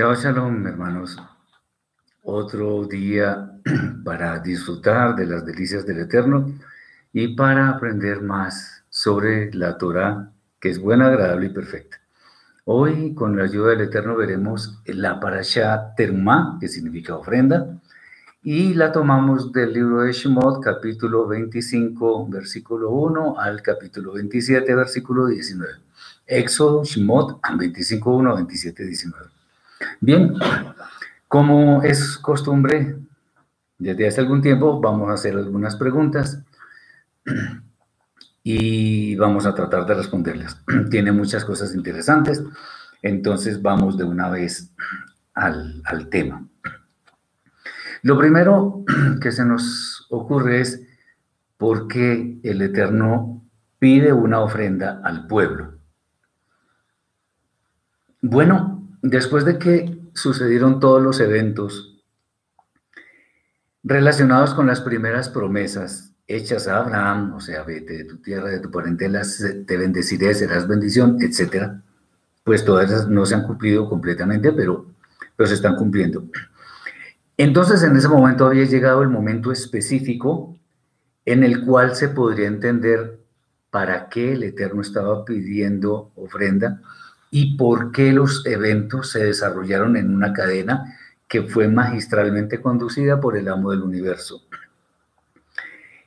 Chao, shalom, hermanos. Otro día para disfrutar de las delicias del Eterno y para aprender más sobre la Torah, que es buena, agradable y perfecta. Hoy, con la ayuda del Eterno, veremos la parasha Terumá, que significa ofrenda, y la tomamos del libro de Shemot, capítulo 25, versículo 1 al capítulo 27, versículo 19. Éxodo, Shemot, 25, 1, 27, 19. Bien, como es costumbre, desde hace algún tiempo vamos a hacer algunas preguntas y vamos a tratar de responderlas. Tiene muchas cosas interesantes, entonces vamos de una vez al, al tema. Lo primero que se nos ocurre es por qué el Eterno pide una ofrenda al pueblo. Bueno, después de que sucedieron todos los eventos relacionados con las primeras promesas hechas a Abraham, o sea, vete de tu tierra, de tu parentela, te bendeciré, serás bendición, etc. Pues todas esas no se han cumplido completamente, pero, pero se están cumpliendo. Entonces, en ese momento había llegado el momento específico en el cual se podría entender para qué el Eterno estaba pidiendo ofrenda y por qué los eventos se desarrollaron en una cadena que fue magistralmente conducida por el amo del universo.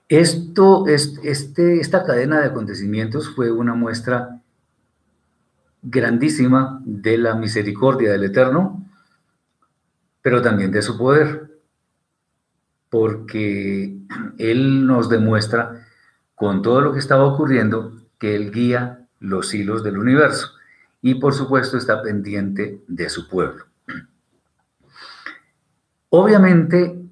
Esto, este, esta cadena de acontecimientos fue una muestra grandísima de la misericordia del Eterno pero también de su poder, porque Él nos demuestra con todo lo que estaba ocurriendo que Él guía los hilos del universo y por supuesto está pendiente de su pueblo. Obviamente,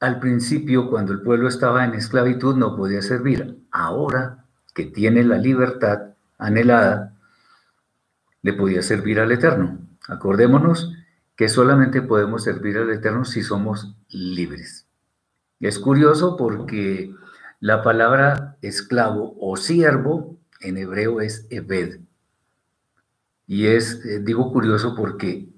al principio, cuando el pueblo estaba en esclavitud, no podía servir. Ahora que tiene la libertad anhelada, le podía servir al Eterno. Acordémonos que solamente podemos servir al Eterno si somos libres. Es curioso porque la palabra esclavo o siervo en hebreo es Ebed. Y es, eh, digo curioso porque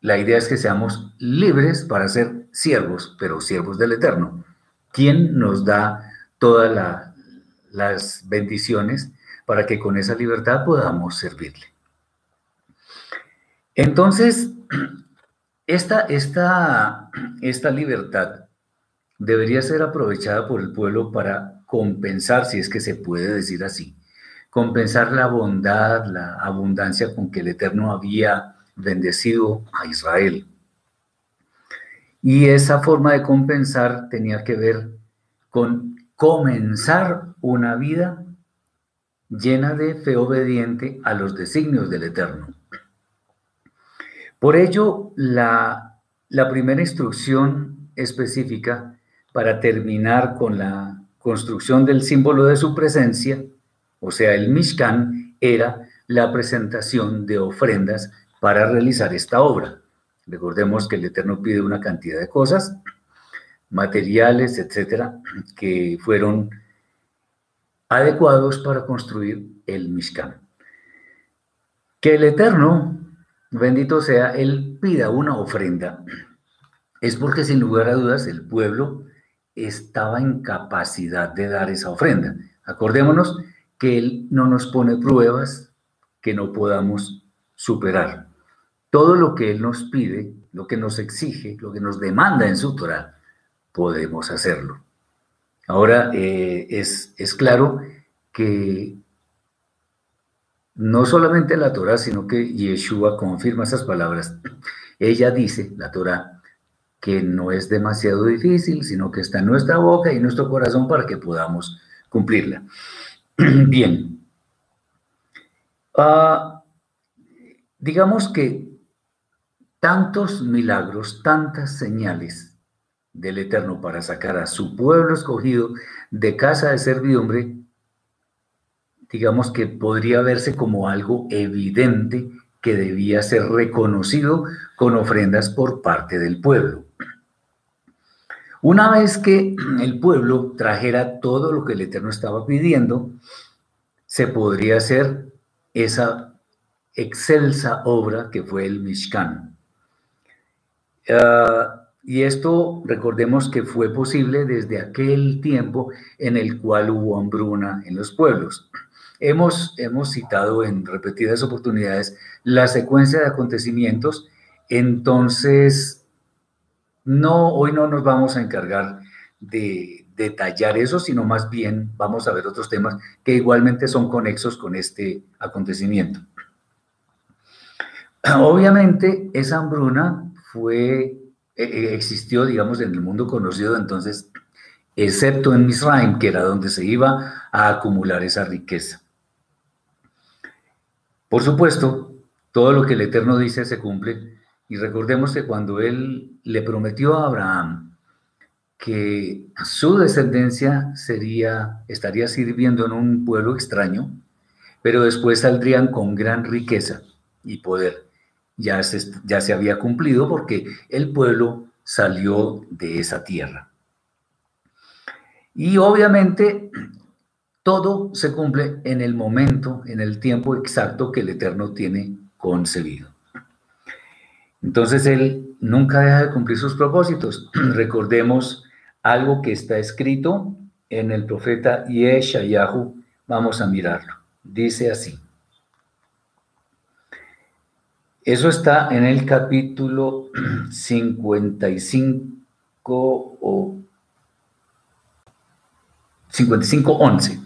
la idea es que seamos libres para ser siervos, pero siervos del Eterno. ¿Quién nos da todas las bendiciones para que con esa libertad podamos servirle? Entonces, esta, esta, esta libertad debería ser aprovechada por el pueblo para compensar, si es que se puede decir así, compensar la bondad, la abundancia con que el Eterno había bendecido a Israel. Y esa forma de compensar tenía que ver con comenzar una vida llena de fe obediente a los designios del Eterno. Por ello, la, primera instrucción específica para terminar con la construcción del símbolo de su presencia, o sea, el Mishkan, era la presentación de ofrendas para realizar esta obra. Recordemos que el Eterno pide una cantidad de cosas, materiales, etcétera, que fueron adecuados para construir el Mishkan. Que el Eterno bendito sea, él pida una ofrenda, es porque sin lugar a dudas el pueblo estaba en capacidad de dar esa ofrenda. Acordémonos que Él no nos pone pruebas que no podamos superar. Todo lo que Él nos pide, lo que nos exige, lo que nos demanda en su Torah, podemos hacerlo. Ahora eh, es, es claro que no solamente la Torah, sino que Yeshua confirma esas palabras. Ella dice, la Torah, que no es demasiado difícil, sino que está en nuestra boca y en nuestro corazón para que podamos cumplirla. Bien. Ah, digamos que tantos milagros, tantas señales del Eterno para sacar a su pueblo escogido de casa de servidumbre, digamos que podría verse como algo evidente que debía ser reconocido con ofrendas por parte del pueblo. Una vez que el pueblo trajera todo lo que el Eterno estaba pidiendo, se podría hacer esa excelsa obra que fue el Mishkan. Ah, y esto recordemos que fue posible desde aquel tiempo en el cual hubo hambruna en los pueblos. Hemos, hemos citado en repetidas oportunidades la secuencia de acontecimientos, entonces no, hoy no nos vamos a encargar de detallar eso, sino más bien vamos a ver otros temas que igualmente son conexos con este acontecimiento. Obviamente esa hambruna fue, e, e, existió, digamos, en el mundo conocido entonces, excepto en Misraim, que era donde se iba a acumular esa riqueza. Por supuesto, todo lo que el Eterno dice se cumple, y recordemos que cuando Él le prometió a Abraham que su descendencia sería, estaría sirviendo en un pueblo extraño, pero después saldrían con gran riqueza y poder ya se, ya se había cumplido porque el pueblo salió de esa tierra. Y obviamente todo se cumple en el momento, en el tiempo exacto que el Eterno tiene concebido. Entonces Él nunca deja de cumplir sus propósitos. Recordemos algo que está escrito en el profeta Yeshayahu. Vamos a mirarlo. Dice así. Eso está en el capítulo 55 o 55, 11.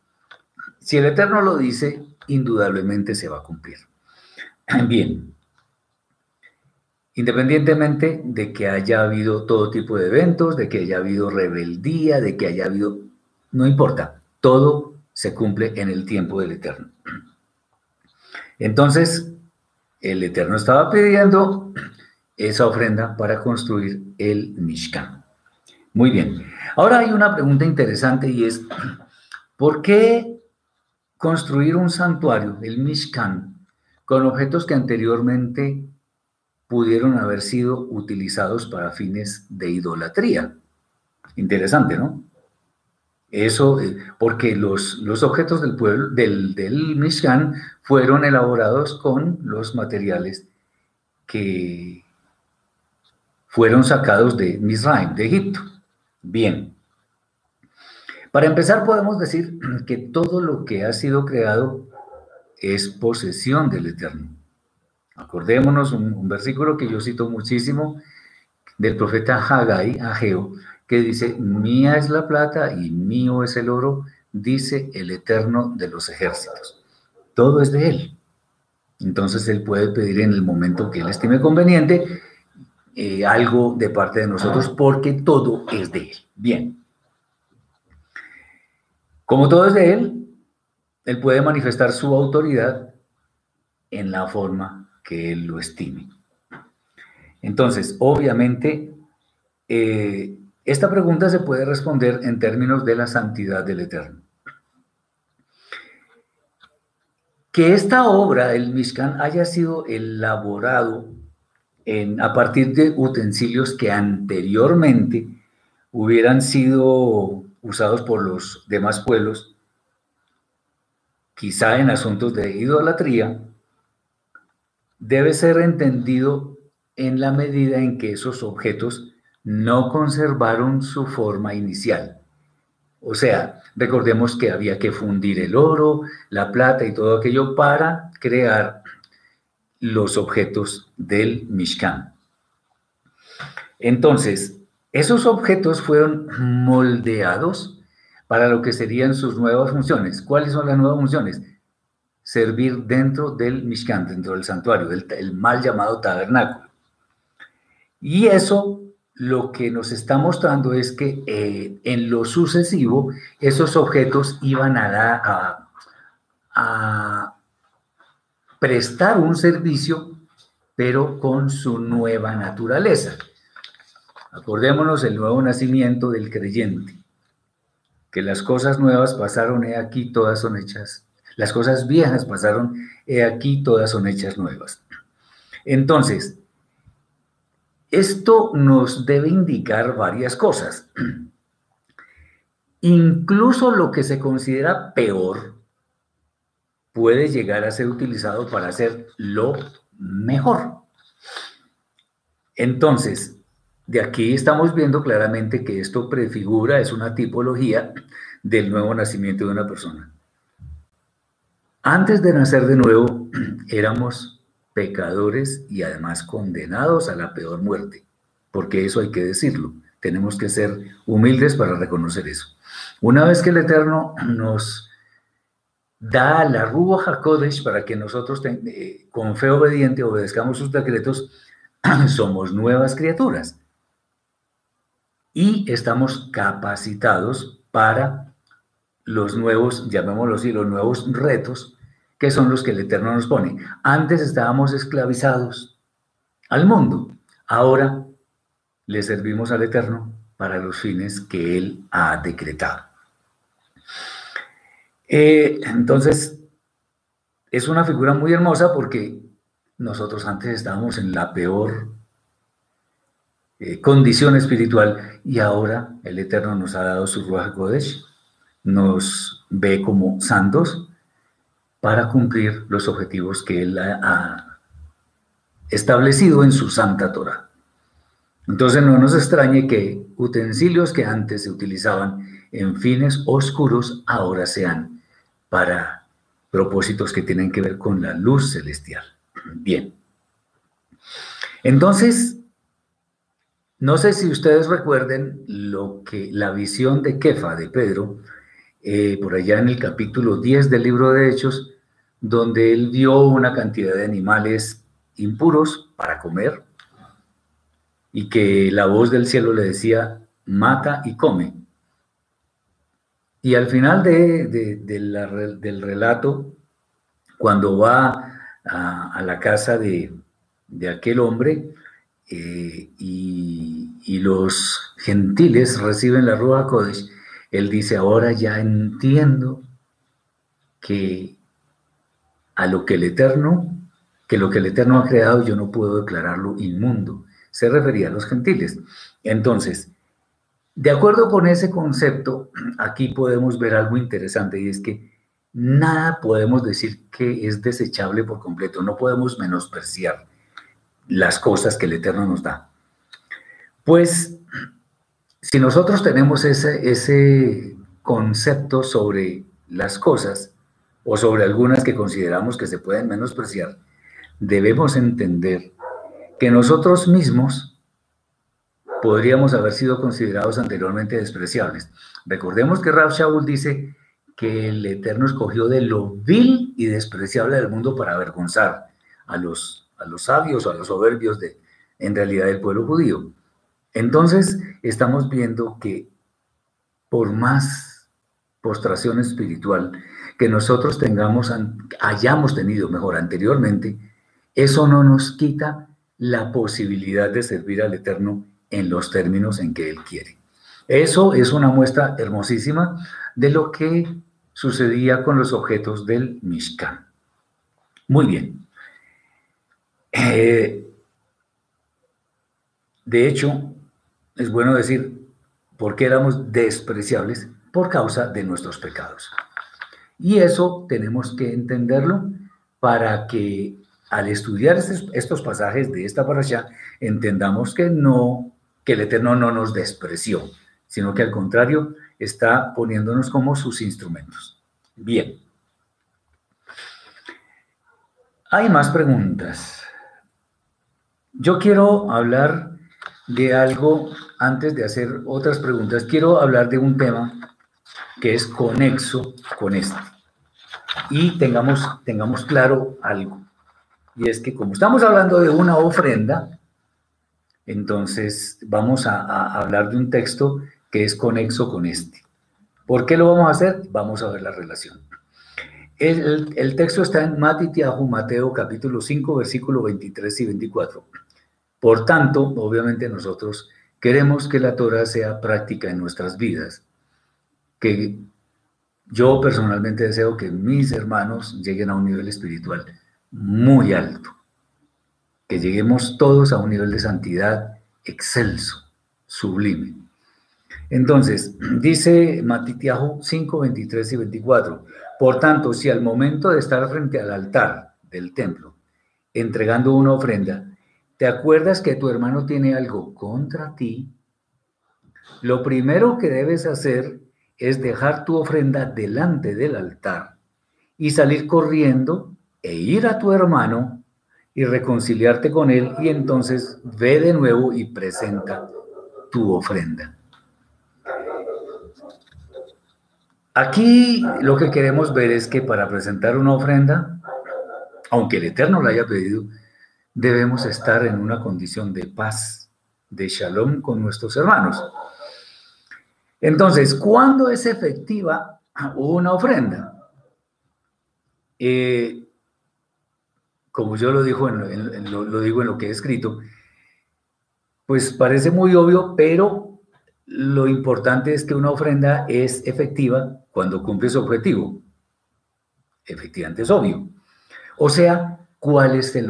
Si el Eterno lo dice, indudablemente se va a cumplir. Bien, independientemente de que haya habido todo tipo de eventos, de que haya habido rebeldía, de que haya habido, no importa, todo se cumple en el tiempo del Eterno. Entonces, el Eterno estaba pidiendo esa ofrenda para construir el Mishkan. Muy bien. Ahora hay una pregunta interesante y es, ¿por qué construir un santuario, el Mishkan, con objetos que anteriormente pudieron haber sido utilizados para fines de idolatría? Interesante, ¿no? Eso, eh, porque los, los objetos del pueblo, del, del Mishkan, fueron elaborados con los materiales que fueron sacados de Misraim, de Egipto. Bien. Para empezar, podemos decir que todo lo que ha sido creado es posesión del Eterno. Acordémonos un, un versículo que yo cito muchísimo del profeta Haggai, Ageo, que dice, mía es la plata y mío es el oro, dice el Eterno de los ejércitos. Todo es de Él. Entonces Él puede pedir en el momento que Él estime conveniente eh, algo de parte de nosotros porque todo es de Él. Bien. Como todo es de Él, Él puede manifestar su autoridad en la forma que Él lo estime. Entonces, obviamente, eh, esta pregunta se puede responder en términos de la santidad del Eterno. Que esta obra, el Mishkan, haya sido elaborado en, a partir de utensilios que anteriormente hubieran sido usados por los demás pueblos, quizá en asuntos de idolatría, debe ser entendido en la medida en que esos objetos no conservaron su forma inicial. O sea, recordemos que había que fundir el oro, la plata y todo aquello para crear los objetos del Mishkan. Entonces, esos objetos fueron moldeados para lo que serían sus nuevas funciones. ¿Cuáles son las nuevas funciones? Servir dentro del Mishkan, dentro del santuario, el, el mal llamado tabernáculo. Y eso lo que nos está mostrando es que eh, en lo sucesivo esos objetos iban a, prestar un servicio, pero con su nueva naturaleza. Acordémonos el nuevo nacimiento del creyente, que las cosas nuevas pasaron, he aquí, todas son hechas. Las cosas viejas pasaron, he aquí, todas son hechas nuevas. Entonces, esto nos debe indicar varias cosas. Incluso lo que se considera peor puede llegar a ser utilizado para hacer lo mejor. Entonces, de aquí estamos viendo claramente que esto prefigura, es una tipología del nuevo nacimiento de una persona. Antes de nacer de nuevo, éramos pecadores y además condenados a la peor muerte, porque eso hay que decirlo. Tenemos que ser humildes para reconocer eso. Una vez que el Eterno nos da la Ruach HaKodesh para que nosotros eh, con fe obediente obedezcamos sus decretos, somos nuevas criaturas y estamos capacitados para los nuevos, llamémoslo así, los nuevos retos que son los que el Eterno nos pone. Antes estábamos esclavizados al mundo, ahora le servimos al Eterno para los fines que Él ha decretado. Eh, entonces, es una figura muy hermosa porque nosotros antes estábamos en la peor eh, condición espiritual y ahora el Eterno nos ha dado su Ruach Kodesh, nos ve como santos para cumplir los objetivos que Él ha establecido en su Santa Torah. Entonces no nos extrañe que utensilios que antes se utilizaban en fines oscuros ahora sean para propósitos que tienen que ver con la luz celestial. Bien. Entonces, no sé si ustedes recuerden lo que la visión de Kefa, de Pedro, eh, por allá en el capítulo 10 del libro de Hechos, donde él vio una cantidad de animales impuros para comer y que la voz del cielo le decía, mata y come. Y al final del relato, cuando va a, la casa de, aquel hombre eh, y, los gentiles reciben la Ruach Kodesh, él dice, ahora ya entiendo que a lo que el Eterno, que lo que el Eterno ha creado yo no puedo declararlo inmundo. Se refería a los gentiles. Entonces, de acuerdo con ese concepto, aquí podemos ver algo interesante y es que nada podemos decir que es desechable por completo, no podemos menospreciar las cosas que el Eterno nos da. Pues si nosotros tenemos ese, ese concepto sobre las cosas o sobre algunas que consideramos que se pueden menospreciar, debemos entender que nosotros mismos podríamos haber sido considerados anteriormente despreciables. Recordemos que Rab Shaul dice que el Eterno escogió de lo vil y despreciable del mundo para avergonzar a los, a los sabios o a los soberbios de, en realidad, del pueblo judío. Entonces, estamos viendo que por más postración espiritual que nosotros tengamos, hayamos tenido mejor anteriormente, eso no nos quita la posibilidad de servir al Eterno en los términos en que Él quiere. Eso es una muestra hermosísima de lo que sucedía con los objetos del Mishkan. Muy bien. Eh, de hecho, es bueno decir, ¿por qué éramos despreciables? Por causa de nuestros pecados. Y eso tenemos que entenderlo para que al estudiar estos, pasajes de esta parasha entendamos que no que el Eterno no nos despreció, sino que al contrario está poniéndonos como sus instrumentos. Bien. Hay más preguntas. Yo quiero hablar de algo antes de hacer otras preguntas. Quiero hablar de un tema que es conexo con este. Y tengamos, tengamos claro algo. Y es que como estamos hablando de una ofrenda, entonces, vamos a, hablar de un texto que es conexo con este. ¿Por qué lo vamos a hacer? Vamos a ver la relación. El, texto está en Matitiahu, Mateo capítulo 5, versículo 23 y 24. Por tanto, obviamente nosotros queremos que la Torah sea práctica en nuestras vidas, que yo personalmente deseo que mis hermanos lleguen a un nivel espiritual muy alto, que lleguemos todos a un nivel de santidad excelso, sublime. Entonces, dice Matitiahu 5, 23 y 24, por tanto, si al momento de estar frente al altar del templo, entregando una ofrenda, te acuerdas que tu hermano tiene algo contra ti, lo primero que debes hacer es dejar tu ofrenda delante del altar y salir corriendo e ir a tu hermano y reconciliarte con él y entonces ve de nuevo y presenta tu ofrenda. Aquí lo que queremos ver es que para presentar una ofrenda, aunque el Eterno la haya pedido, debemos estar en una condición de paz, de shalom con nuestros hermanos. Entonces, ¿cuándo es efectiva una ofrenda? Eh, como yo lo, en, lo, digo en lo que he escrito, pues parece muy obvio, pero lo importante es que una ofrenda es efectiva cuando cumple su objetivo. Efectivamente es obvio. O sea, ¿cuál es el,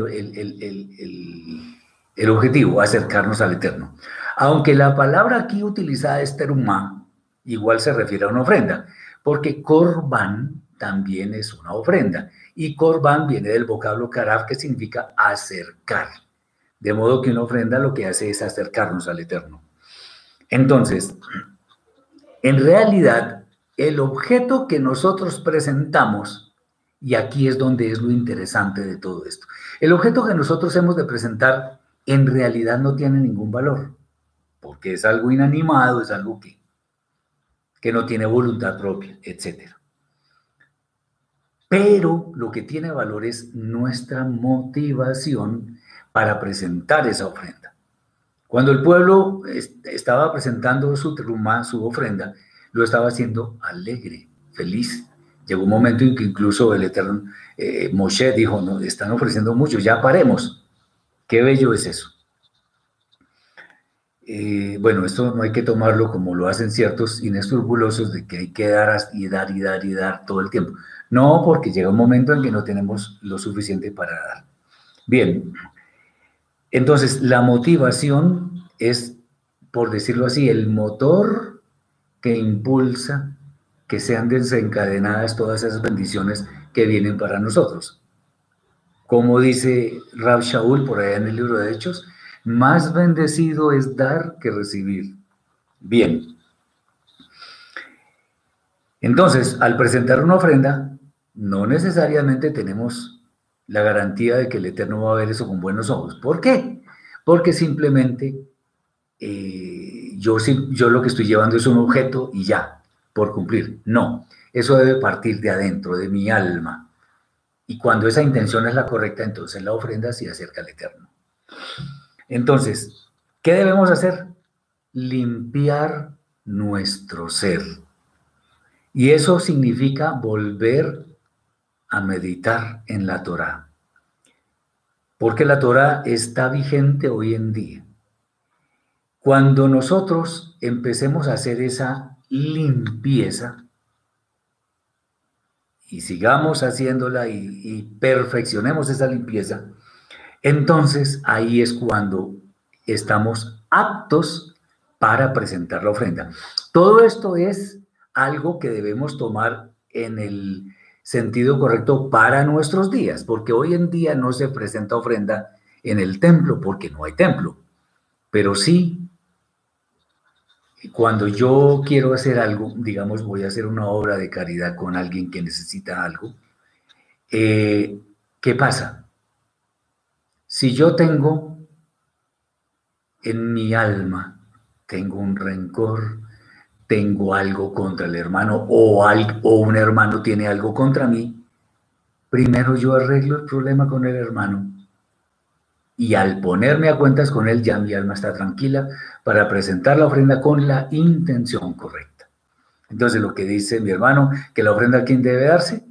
el, objetivo? Acercarnos al Eterno. Aunque la palabra aquí utilizada es terumá, igual se refiere a una ofrenda, porque korban también es una ofrenda. Y korban viene del vocablo karaf, que significa acercar. De modo que una ofrenda lo que hace es acercarnos al Eterno. Entonces, en realidad, el objeto que nosotros presentamos, y aquí es donde es lo interesante de todo esto, el objeto que nosotros hemos de presentar en realidad no tiene ningún valor, porque es algo inanimado, es algo que, que no tiene voluntad propia, etc. Pero lo que tiene valor es nuestra motivación para presentar esa ofrenda. Cuando el pueblo estaba presentando su truma, su ofrenda, lo estaba haciendo alegre, feliz. Llegó un momento en que incluso el Eterno eh, Moshe dijo, no, están ofreciendo mucho, ya paremos. Qué bello es eso. Eh, bueno, esto no hay que tomarlo como lo hacen ciertos inescrupulosos de que hay que dar y dar y dar y dar todo el tiempo. No, porque llega un momento en que no tenemos lo suficiente para dar. Bien, entonces la motivación es, por decirlo así, el motor que impulsa que sean desencadenadas todas esas bendiciones que vienen para nosotros. Como dice Rab Shaul por allá en el libro de Hechos, más bendecido es dar que recibir. Bien. Entonces, al presentar una ofrenda, no necesariamente tenemos la garantía de que el Eterno va a ver eso con buenos ojos. ¿Por qué? Porque simplemente eh, yo, yo lo que estoy llevando es un objeto y ya, por cumplir. No, eso debe partir de adentro, de mi alma. Y cuando esa intención es la correcta, entonces la ofrenda se acerca al Eterno. Entonces, ¿qué debemos hacer? Limpiar nuestro ser. Y eso significa volver a meditar en la Torah. Porque la Torah está vigente hoy en día. Cuando nosotros empecemos a hacer esa limpieza y sigamos haciéndola y, perfeccionemos esa limpieza, entonces ahí es cuando estamos aptos para presentar la ofrenda. Todo esto es algo que debemos tomar en el sentido correcto para nuestros días, porque hoy en día no se presenta ofrenda en el templo porque no hay templo, pero sí cuando yo quiero hacer algo, digamos, voy a hacer una obra de caridad con alguien que necesita algo, eh, ¿qué pasa? Si yo tengo en mi alma, tengo un rencor, tengo algo contra el hermano o, un hermano tiene algo contra mí, primero yo arreglo el problema con el hermano y al ponerme a cuentas con él ya mi alma está tranquila para presentar la ofrenda con la intención correcta. Entonces lo que dice mi hermano, que la ofrenda a quién debe darse,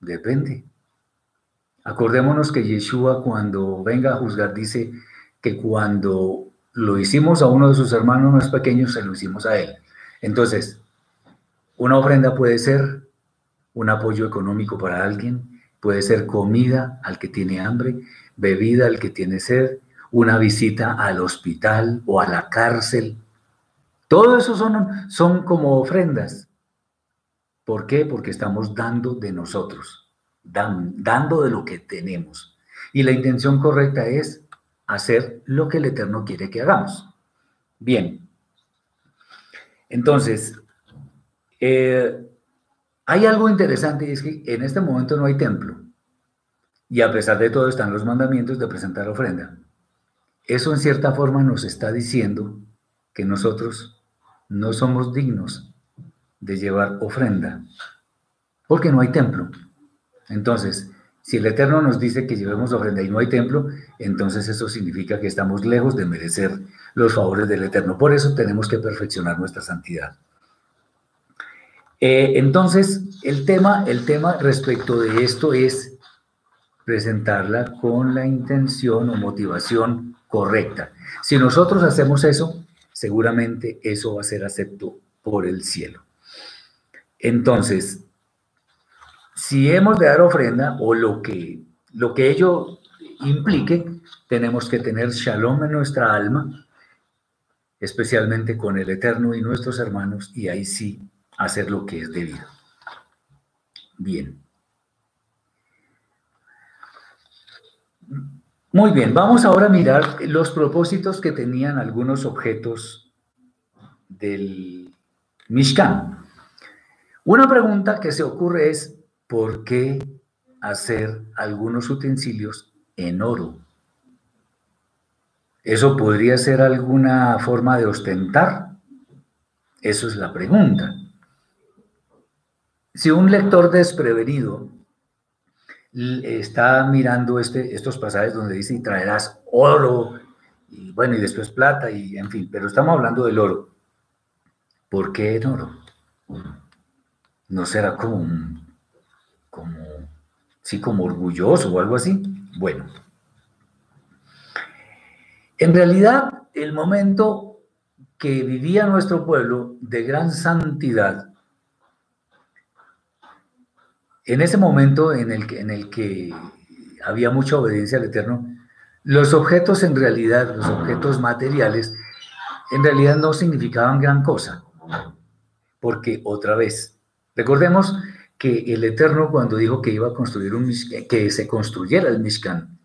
depende. Acordémonos que Yeshua cuando venga a juzgar dice que cuando lo hicimos a uno de sus hermanos más pequeños, se lo hicimos a él. Entonces, una ofrenda puede ser un apoyo económico para alguien, puede ser comida al que tiene hambre, bebida al que tiene sed, una visita al hospital o a la cárcel. Todo eso son, son como ofrendas. ¿Por qué? Porque estamos dando de nosotros, dando de lo que tenemos. Y la intención correcta es hacer lo que el Eterno quiere que hagamos. Bien. Entonces, eh, hay algo interesante y es que en este momento no hay templo. Y a pesar de todo están los mandamientos de presentar ofrenda. Eso en cierta forma nos está diciendo que nosotros no somos dignos de llevar ofrenda, porque no hay templo. Entonces, si el Eterno nos dice que llevemos ofrenda y no hay templo, entonces eso significa que estamos lejos de merecer los favores del Eterno. Por eso tenemos que perfeccionar nuestra santidad. Eh, entonces, el tema, el tema respecto de esto es presentarla con la intención o motivación correcta. Si nosotros hacemos eso, seguramente eso va a ser acepto por el cielo. Entonces, si hemos de dar ofrenda o lo que, lo que ello implique, tenemos que tener shalom en nuestra alma, especialmente con el Eterno y nuestros hermanos, y ahí sí hacer lo que es debido. Bien. Muy bien, vamos ahora a mirar los propósitos que tenían algunos objetos del Mishkan. Una pregunta que se ocurre es, ¿por qué hacer algunos utensilios en oro? ¿Eso podría ser alguna forma de ostentar? Eso es la pregunta. Si un lector desprevenido está mirando este, estos pasajes donde dice, y traerás oro, y bueno, y después plata, y en fin, pero estamos hablando del oro. ¿Por qué en oro? ¿No será como, como, sí, como orgulloso o algo así? Bueno, en realidad, el momento que vivía nuestro pueblo de gran santidad en ese momento en el, que, había mucha obediencia al Eterno, los objetos en realidad, los objetos materiales, en realidad no significaban gran cosa. Porque otra vez, recordemos que el Eterno cuando dijo que iba a construir un que se construyera el Mishkan,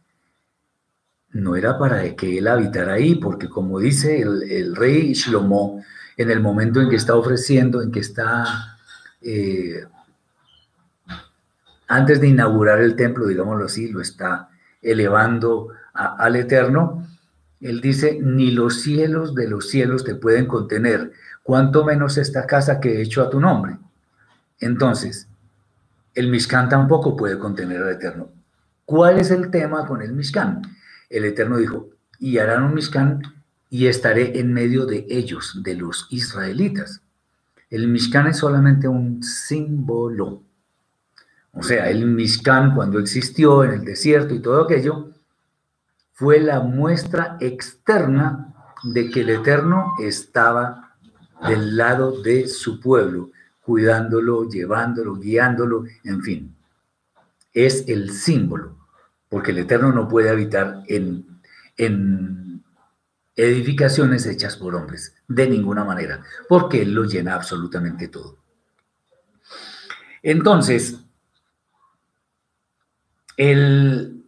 no era para que él habitara ahí, porque como dice el, rey Shlomo, en el momento en que está ofreciendo, en que está eh, antes de inaugurar el templo, digámoslo así, lo está elevando al Eterno, él dice, ni los cielos de los cielos te pueden contener, cuanto menos esta casa que he hecho a tu nombre. Entonces, el Mishkan tampoco puede contener al Eterno. ¿Cuál es el tema con el Mishkan? El Eterno dijo, y harán un Mishkan y estaré en medio de ellos, de los israelitas. El Mishkan es solamente un símbolo o sea, el Mishkan cuando existió en el desierto y todo aquello, fue la muestra externa de que el Eterno estaba del lado de su pueblo, cuidándolo, llevándolo, guiándolo, en fin. Es el símbolo, porque el Eterno no puede habitar en, en edificaciones hechas por hombres, de ninguna manera, porque Él lo llena absolutamente todo. Entonces, el,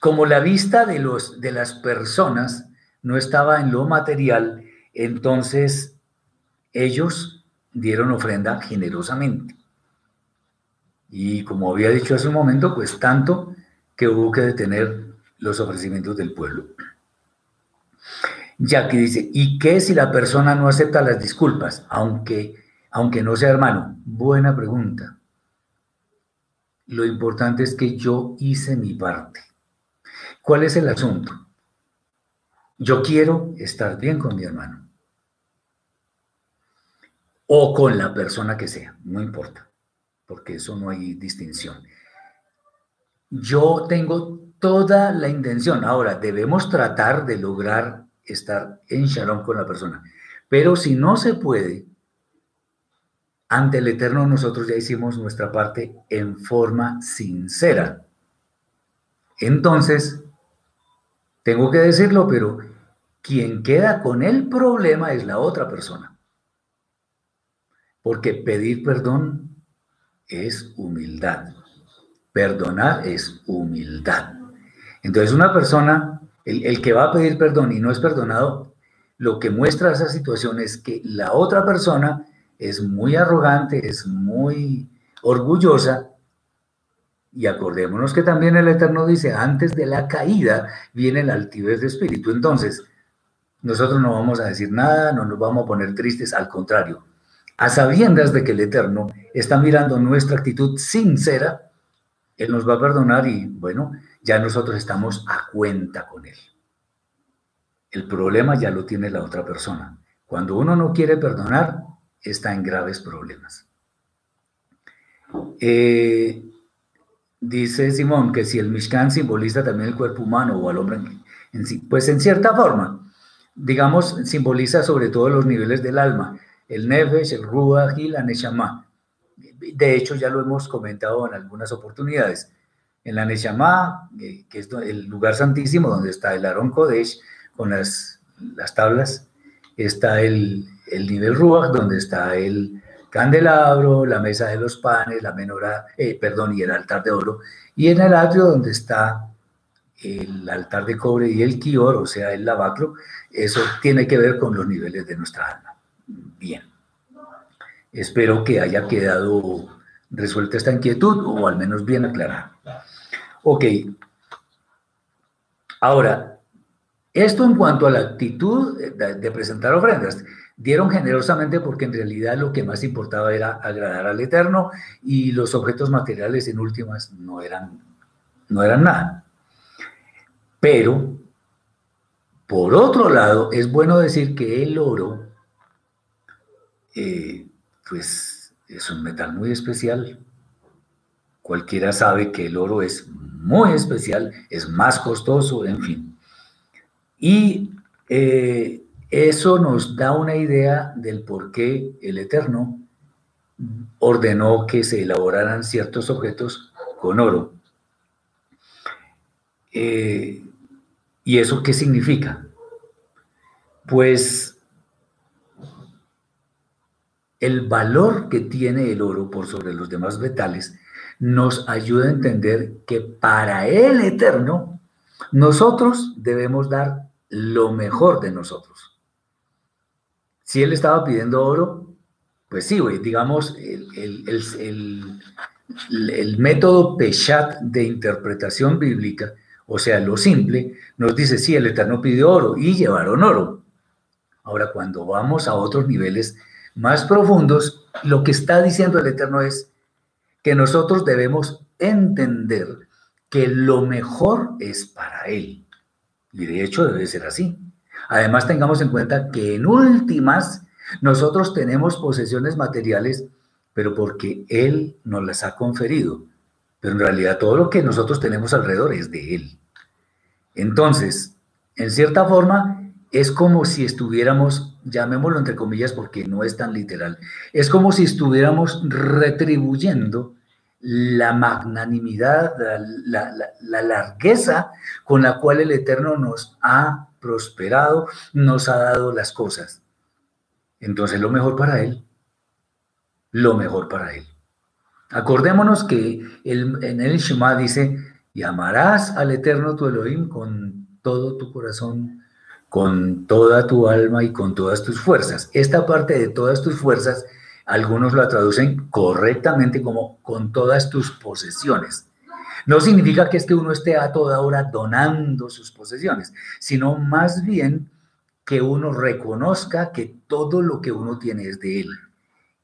como la vista de, los, de las personas no estaba en lo material, entonces ellos dieron ofrenda generosamente. Y como había dicho hace un momento, pues tanto que hubo que detener los ofrecimientos del pueblo. Que dice, ¿y qué si la persona no acepta las disculpas, aunque, aunque no sea hermano? Buena pregunta. Lo importante es que yo hice mi parte. ¿Cuál es el asunto? Yo quiero estar bien con mi hermano. O con la persona que sea, no importa, porque eso no hay distinción. Yo tengo toda la intención. Ahora, debemos tratar de lograr estar en shalom con la persona. Pero si no se puede, ante el Eterno nosotros ya hicimos nuestra parte en forma sincera. Entonces, tengo que decirlo, pero quien queda con el problema es la otra persona. Porque pedir perdón es humildad. Perdonar es humildad. Entonces una persona, el, que va a pedir perdón y no es perdonado, lo que muestra esa situación es que la otra persona es muy arrogante, es muy orgullosa. Y acordémonos que también el Eterno dice, antes de la caída viene la altivez de espíritu. Entonces, nosotros no vamos a decir nada, no nos vamos a poner tristes, al contrario, a sabiendas de que el Eterno está mirando nuestra actitud sincera, Él nos va a perdonar y bueno, ya nosotros estamos a cuenta con Él. El problema ya lo tiene la otra persona. Cuando uno no quiere perdonar, está en graves problemas. Eh, dice Simón que si el Mishkan simboliza también el cuerpo humano o al hombre en sí, pues en cierta forma, digamos, simboliza sobre todo los niveles del alma, el Nefesh, el Ruach y la Neshama. De hecho, ya lo hemos comentado en algunas oportunidades. En la Neshama, eh, que es el lugar santísimo donde está el Aron Kodesh con las, las tablas, está el, el nivel Ruach, donde está el candelabro, la mesa de los panes, la menorá, eh, perdón, y el altar de oro, y en el atrio donde está el altar de cobre y el kior, o sea, el lavacro, eso tiene que ver con los niveles de nuestra alma. Bien. Espero que haya quedado resuelta esta inquietud o al menos bien aclarada. Ok. Ahora, esto en cuanto a la actitud de presentar ofrendas dieron generosamente porque en realidad lo que más importaba era agradar al Eterno y los objetos materiales en últimas no eran, no eran nada. Pero, por otro lado, es bueno decir que el oro, eh, pues es un metal muy especial. Cualquiera sabe que el oro es muy especial, es más costoso, en fin. Y eh, eso nos da una idea del por qué el Eterno ordenó que se elaboraran ciertos objetos con oro. Eh, ¿Y eso qué significa? Pues el valor que tiene el oro por sobre los demás metales nos ayuda a entender que para el eterno nosotros debemos dar lo mejor de nosotros. Si él estaba pidiendo oro, pues sí, güey, digamos, el, método Peshat de interpretación bíblica, o sea, lo simple, nos dice, sí, el Eterno pidió oro y llevaron oro. Ahora, cuando vamos a otros niveles más profundos, lo que está diciendo el Eterno es que nosotros debemos entender que lo mejor es para Él. Y de hecho debe ser así. Además, tengamos en cuenta que en últimas nosotros tenemos posesiones materiales, pero porque Él nos las ha conferido. Pero en realidad todo lo que nosotros tenemos alrededor es de Él. Entonces, en cierta forma, es como si estuviéramos, llamémoslo entre comillas porque no es tan literal, es como si estuviéramos retribuyendo la magnanimidad, la, la largueza con la cual el Eterno nos ha prosperado, nos ha dado las cosas. Entonces lo mejor para Él, lo mejor para Él. Acordémonos que en el Shema dice, y amarás al Eterno tu Elohim con todo tu corazón, con toda tu alma y con todas tus fuerzas. Esta parte de todas tus fuerzas, algunos la traducen correctamente como con todas tus posesiones. No significa que es que uno esté a toda hora donando sus posesiones, sino más bien que uno reconozca que todo lo que uno tiene es de él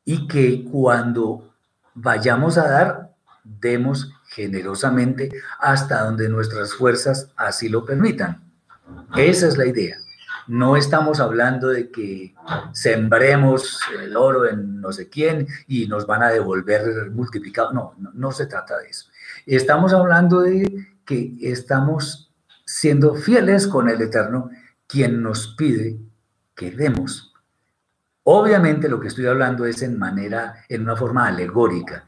y que cuando vayamos a dar, demos generosamente hasta donde nuestras fuerzas así lo permitan. Esa es la idea. No estamos hablando de que sembremos el oro en no sé quién y nos van a devolver multiplicado. No, no, no se trata de eso. Estamos hablando de que estamos siendo fieles con el Eterno, quien nos pide que demos. Obviamente lo que estoy hablando es en manera, en una forma alegórica.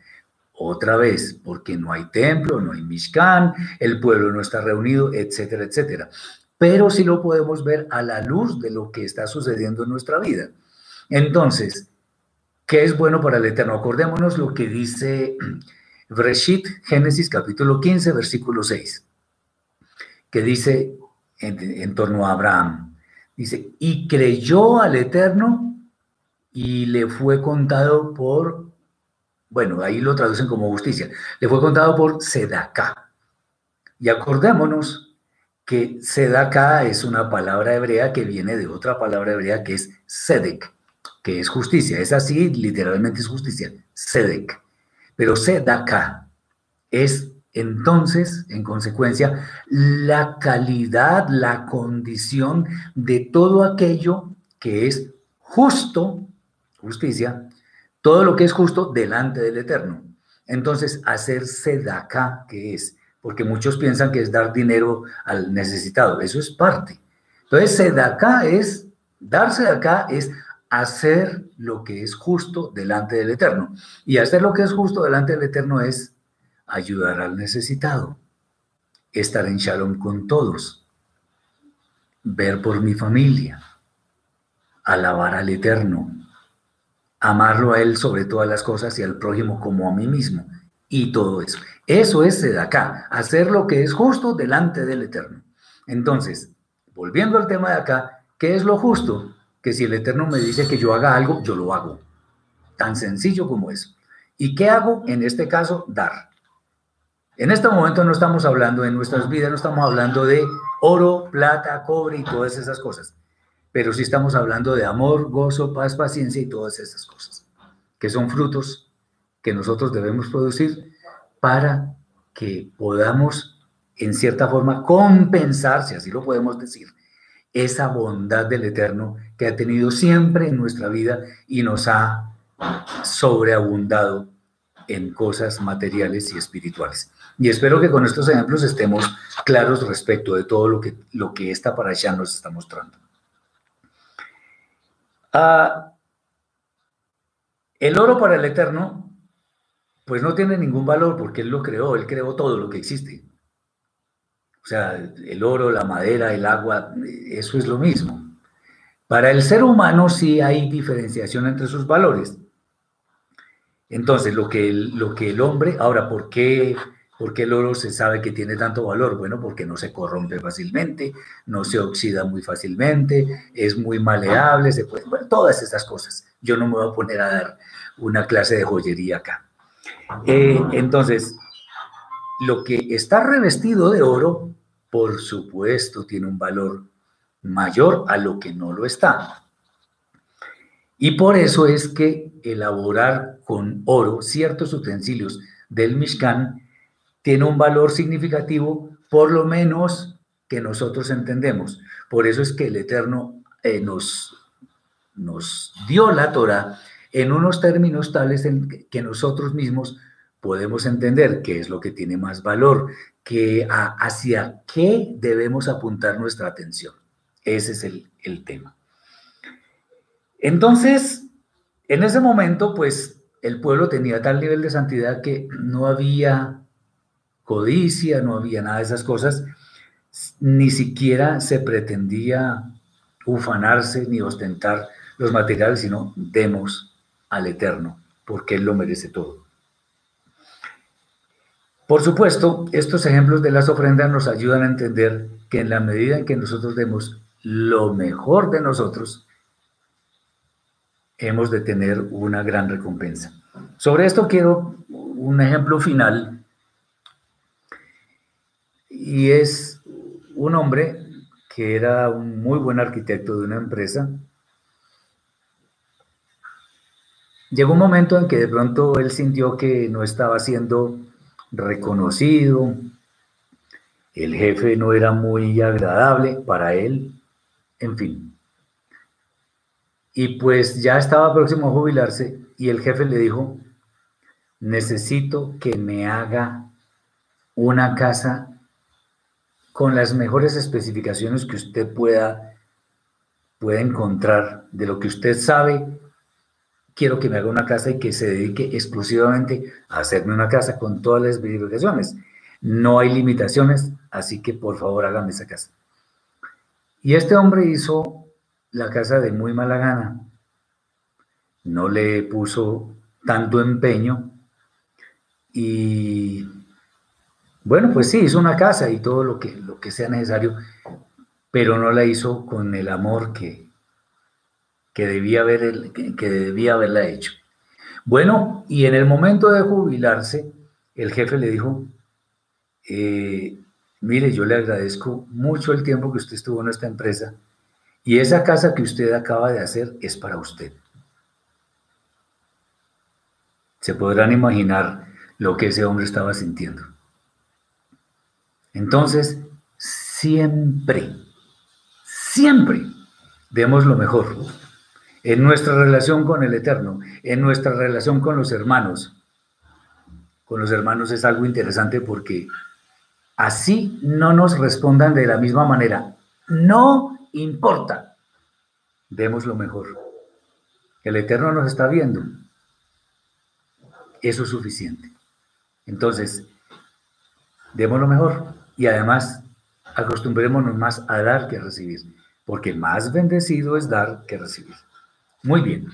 Otra vez, porque no hay templo, no hay Mishkan, el pueblo no está reunido, etcétera, etcétera. Pero sí lo podemos ver a la luz de lo que está sucediendo en nuestra vida. Entonces, ¿qué es bueno para el Eterno? Acordémonos lo que dice Breshit, Génesis capítulo 15, versículo 6, que dice en, en torno a Abraham, dice, y creyó al Eterno y le fue contado por bueno, ahí lo traducen como justicia. Le fue contado por Sedaká. Y acordémonos que Sedaká es una palabra hebrea que viene de otra palabra hebrea que es Sedek, que es justicia. Es así, literalmente es justicia. Sedek. Pero Sedaká es entonces, en consecuencia, la calidad, la condición de todo aquello que es justo, justicia, todo lo que es justo delante del Eterno. Entonces, hacer sedaká, ¿qué es? Porque muchos piensan que es dar dinero al necesitado. Eso es parte. Entonces, sedaká es, darse acá es hacer lo que es justo delante del Eterno. Y hacer lo que es justo delante del Eterno es ayudar al necesitado, estar en shalom con todos, ver por mi familia, alabar al Eterno, amarlo a Él sobre todas las cosas y al prójimo como a mí mismo. Y todo eso. Eso es acá, hacer lo que es justo delante del Eterno. Entonces, volviendo al tema de acá, ¿qué es lo justo? Que si el Eterno me dice que yo haga algo, yo lo hago. Tan sencillo como eso. ¿Y qué hago? En este caso, dar. En este momento no estamos hablando en nuestras vidas, no estamos hablando de oro, plata, cobre y todas esas cosas pero sí estamos hablando de amor, gozo, paz, paciencia y todas esas cosas, que son frutos que nosotros debemos producir para que podamos, en cierta forma, compensar, si así lo podemos decir, esa bondad del Eterno que ha tenido siempre en nuestra vida y nos ha sobreabundado en cosas materiales y espirituales. Y espero que con estos ejemplos estemos claros respecto de todo lo que, lo que esta para allá nos está mostrando. Ah, el oro para el Eterno, pues no tiene ningún valor porque Él lo creó, Él creó todo lo que existe. O sea, el oro, la madera, el agua, eso es lo mismo. Para el ser humano sí hay diferenciación entre sus valores. Entonces, lo que el, lo que el hombre, ahora, ¿por qué ¿Por qué el oro se sabe que tiene tanto valor? Bueno, porque no se corrompe fácilmente, no se oxida muy fácilmente, es muy maleable, se puede, bueno, todas esas cosas. Yo no me voy a poner a dar una clase de joyería acá. Eh, entonces, lo que está revestido de oro, por supuesto, tiene un valor mayor a lo que no lo está. Y por eso es que elaborar con oro ciertos utensilios del Mishkan tiene un valor significativo, por lo menos que nosotros entendemos. Por eso es que el Eterno eh, nos, nos dio la Torah en unos términos tales en que nosotros mismos podemos entender qué es lo que tiene más valor, que hacia qué debemos apuntar nuestra atención. Ese es el, el tema. Entonces, en ese momento, pues el pueblo tenía tal nivel de santidad que no había codicia, no había nada de esas cosas, ni siquiera se pretendía ufanarse ni ostentar los materiales, sino demos al Eterno, porque Él lo merece todo. Por supuesto, estos ejemplos de las ofrendas nos ayudan a entender que en la medida en que nosotros demos lo mejor de nosotros, hemos de tener una gran recompensa. Sobre esto quiero un ejemplo final y es un hombre que era un muy buen arquitecto de una empresa. Llegó un momento en que de pronto él sintió que no estaba siendo reconocido, el jefe no era muy agradable para él, en fin. Y pues ya estaba próximo a jubilarse y el jefe le dijo, necesito que me haga una casa con las mejores especificaciones que usted pueda pueda encontrar de lo que usted sabe, quiero que me haga una casa y que se dedique exclusivamente a hacerme una casa con todas las verificaciones. No hay limitaciones, así que por favor hágame esa casa. Y este hombre hizo la casa de muy mala gana. No le puso tanto empeño y bueno, pues sí, hizo una casa y todo lo que, lo que sea necesario, pero no la hizo con el amor que, que, debía, haber, que, debía haberla hecho. Bueno, y en el momento de jubilarse, el jefe le dijo, eh, mire, yo le agradezco mucho el tiempo que usted estuvo en esta empresa y esa casa que usted acaba de hacer es para usted. Se podrán imaginar lo que ese hombre estaba sintiendo. Entonces, siempre, siempre demos lo mejor en nuestra relación con el Eterno, en nuestra relación con los hermanos. Con los hermanos es algo interesante porque así no nos respondan de la misma manera. No importa. Demos lo mejor. El Eterno nos está viendo. Eso es suficiente. Entonces, demos lo mejor y además acostumbrémonos más a dar que a recibir, porque más bendecido es dar que recibir. Muy bien.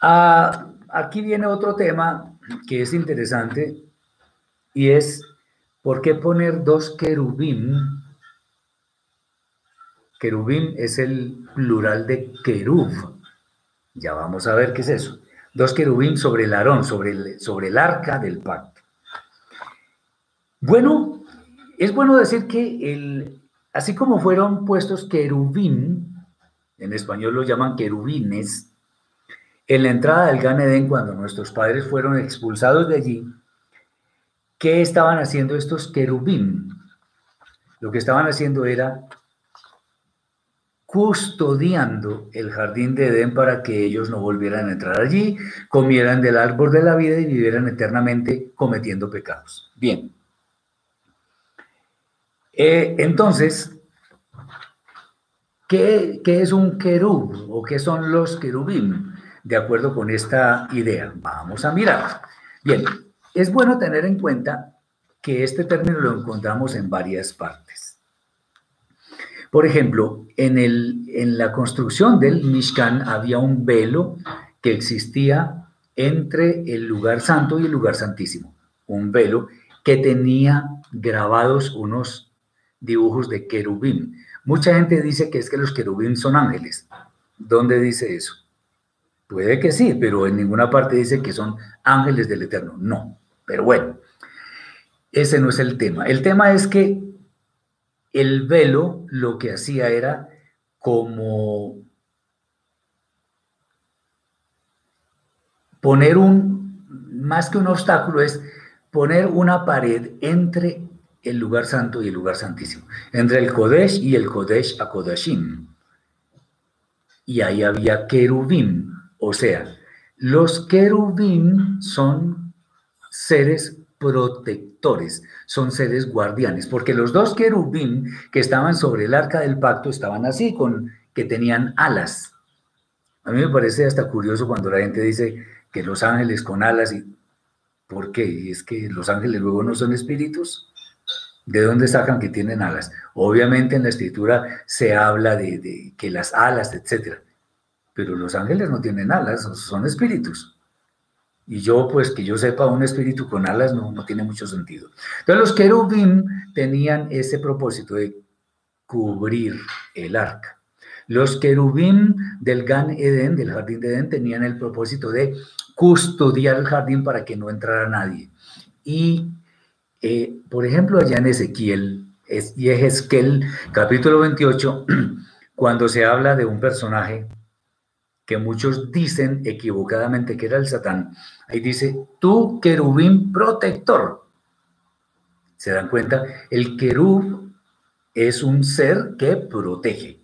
Ah, aquí viene otro tema que es interesante y es por qué poner dos querubín. Querubín es el plural de querub. Ya vamos a ver qué es eso dos querubín sobre el arón, sobre el, sobre el arca del pacto. Bueno, es bueno decir que el, así como fueron puestos querubín, en español lo llaman querubines, en la entrada del Gan Edén, cuando nuestros padres fueron expulsados de allí, ¿qué estaban haciendo estos querubín? Lo que estaban haciendo era custodiando el jardín de Edén para que ellos no volvieran a entrar allí, comieran del árbol de la vida y vivieran eternamente cometiendo pecados. Bien. Eh, entonces, ¿qué, ¿qué, es un querub o qué son los querubim? De acuerdo con esta idea, vamos a mirar. Bien, es bueno tener en cuenta que este término lo encontramos en varias partes. Por ejemplo, en, el, en la construcción del Mishkan había un velo que existía entre el lugar santo y el lugar santísimo. Un velo que tenía grabados unos dibujos de querubín. Mucha gente dice que es que los querubín son ángeles. ¿Dónde dice eso? Puede que sí, pero en ninguna parte dice que son ángeles del Eterno. No, pero bueno, ese no es el tema. El tema es que el velo lo que hacía era como poner un, más que un obstáculo, es poner una pared entre el lugar santo y el lugar santísimo, entre el Kodesh y el Kodesh a Kodashim. Y ahí había querubim, o sea, los querubim son seres protectores, son seres guardianes, porque los dos querubín que estaban sobre el arca del pacto estaban así, con que tenían alas. A mí me parece hasta curioso cuando la gente dice que los ángeles con alas, y ¿por qué? Es que los ángeles luego no son espíritus. ¿De dónde sacan que tienen alas? Obviamente en la escritura se habla de, que las alas, etcétera, pero los ángeles no tienen alas, son espíritus. Y yo, pues que yo sepa, un espíritu con alas no, tiene mucho sentido. Entonces los querubim tenían ese propósito de cubrir el arca. Los querubim del Gan Eden, del jardín de Edén, tenían el propósito de custodiar el jardín para que no entrara nadie. Y, eh, por ejemplo, allá en Ezequiel y Ezequiel, capítulo 28, cuando se habla de un personaje que muchos dicen equivocadamente que era el Satán, ahí dice, tú querubín protector. ¿Se dan cuenta? El querub es un ser que protege,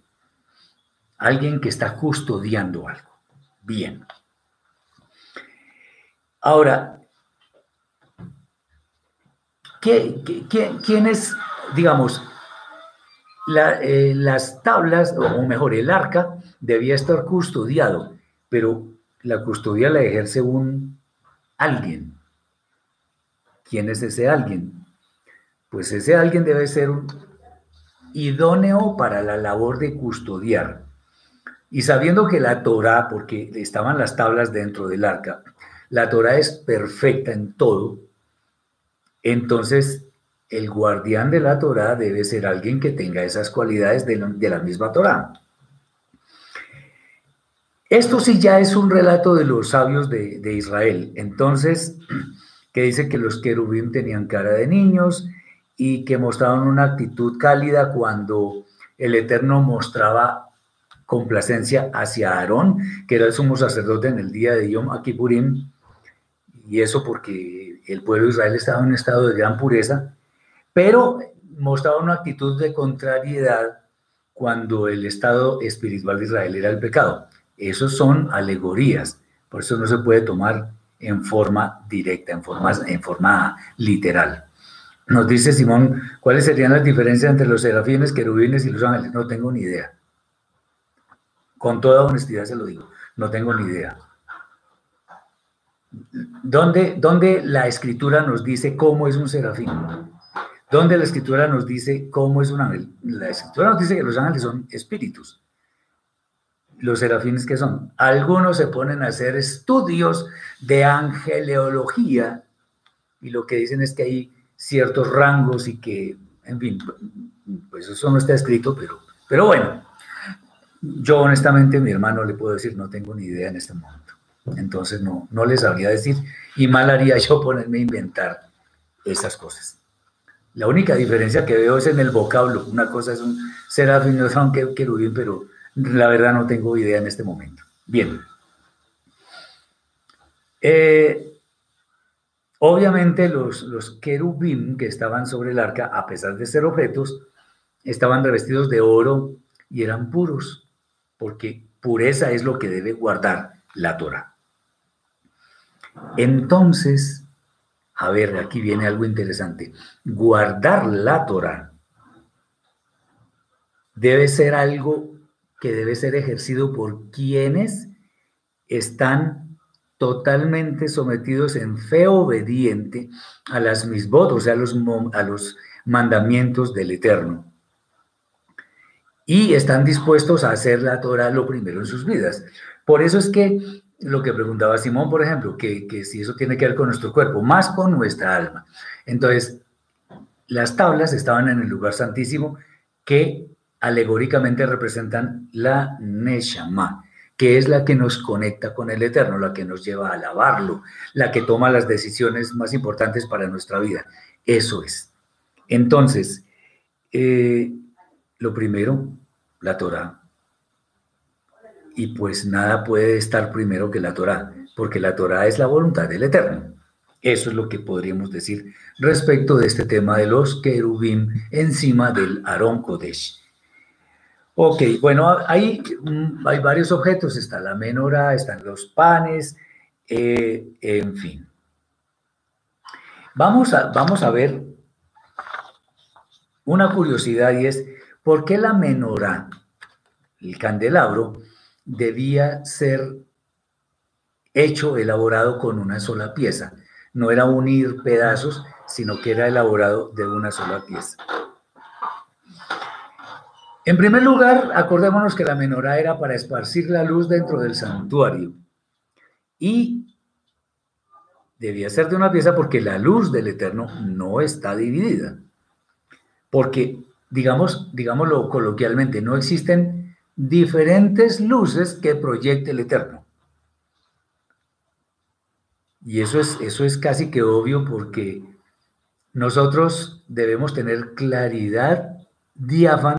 alguien que está custodiando algo. Bien. Ahora, ¿qué, quién es, digamos, eh, las tablas, o mejor, el arca debía estar custodiado, pero la custodia la ejerce un alguien. ¿Quién es ese alguien? Pues ese alguien debe ser idóneo para la labor de custodiar. Y sabiendo que la Torah, porque estaban las tablas dentro del arca, la Torah es perfecta en todo, entonces el guardián de la Torah debe ser alguien que tenga esas cualidades de, la misma Torah. Esto sí ya es un relato de los sabios de, Israel. Entonces, que dice que los querubín tenían cara de niños y que mostraban una actitud cálida cuando el Eterno mostraba complacencia hacia Aarón, que era el sumo sacerdote en el día de Yom Kippurim, y eso porque el pueblo de Israel estaba en un estado de gran pureza, pero mostraba una actitud de contrariedad cuando el estado espiritual de Israel era el pecado. Esos son alegorías, por eso no se puede tomar en forma directa, en forma, en forma literal. Nos dice Simón, ¿cuáles serían las diferencias entre los serafines, querubines y los ángeles? No tengo ni idea. Con toda honestidad se lo digo, no tengo ni idea. ¿Dónde, ¿Dónde, la escritura nos dice cómo es un serafín? ¿Dónde la escritura nos dice cómo es un ángel? La escritura nos dice que los ángeles son espíritus. Los serafines, ¿qué son? Algunos se ponen a hacer estudios de angeleología y lo que dicen es que hay ciertos rangos y que, en fin, pues eso no está escrito, pero, pero bueno, yo honestamente mi hermano le puedo decir, no tengo ni idea en este momento. Entonces no, no les sabría decir y mal haría yo ponerme a inventar esas cosas. La única diferencia que veo es en el vocablo. Una cosa es un serafín, otra un querubín, pero la verdad no tengo idea en este momento. Bien. Eh, Obviamente los, los querubín que estaban sobre el arca, a pesar de ser objetos, estaban revestidos de oro y eran puros, porque pureza es lo que debe guardar la Torah. Entonces, a ver, aquí viene algo interesante. Guardar la Torah debe ser algo que debe ser ejercido por quienes están totalmente sometidos en fe obediente a las misbot, o sea, a los, a los mandamientos del Eterno. Y están dispuestos a hacer la Torah lo primero en sus vidas. Por eso es que lo que preguntaba Simón, por ejemplo, que, que si eso tiene que ver con nuestro cuerpo, más con nuestra alma. Entonces, las tablas estaban en el lugar santísimo que alegóricamente representan la Neshama, que es la que nos conecta con el Eterno, la que nos lleva a alabarlo, la que toma las decisiones más importantes para nuestra vida. Eso es. Entonces, eh, lo primero, la Torah. Y pues nada puede estar primero que la Torah, porque la Torah es la voluntad del Eterno. Eso es lo que podríamos decir respecto de este tema de los querubim encima del Aarón Kodesh. Ok, bueno, hay, mm, hay varios objetos, está la menora, están los panes, eh, en fin. Vamos a, vamos a ver una curiosidad y es, ¿por qué la menora, el candelabro, debía ser hecho, elaborado con una sola pieza? No era unir pedazos, sino que era elaborado de una sola pieza. En primer lugar, acordémonos que la menorá era para esparcir la luz dentro del santuario y debía ser de una pieza porque la luz del Eterno no está dividida. Porque, digamos, digámoslo coloquialmente, no existen diferentes luces que proyecte el Eterno. Y eso es, eso es casi que obvio porque nosotros debemos tener claridad diáfana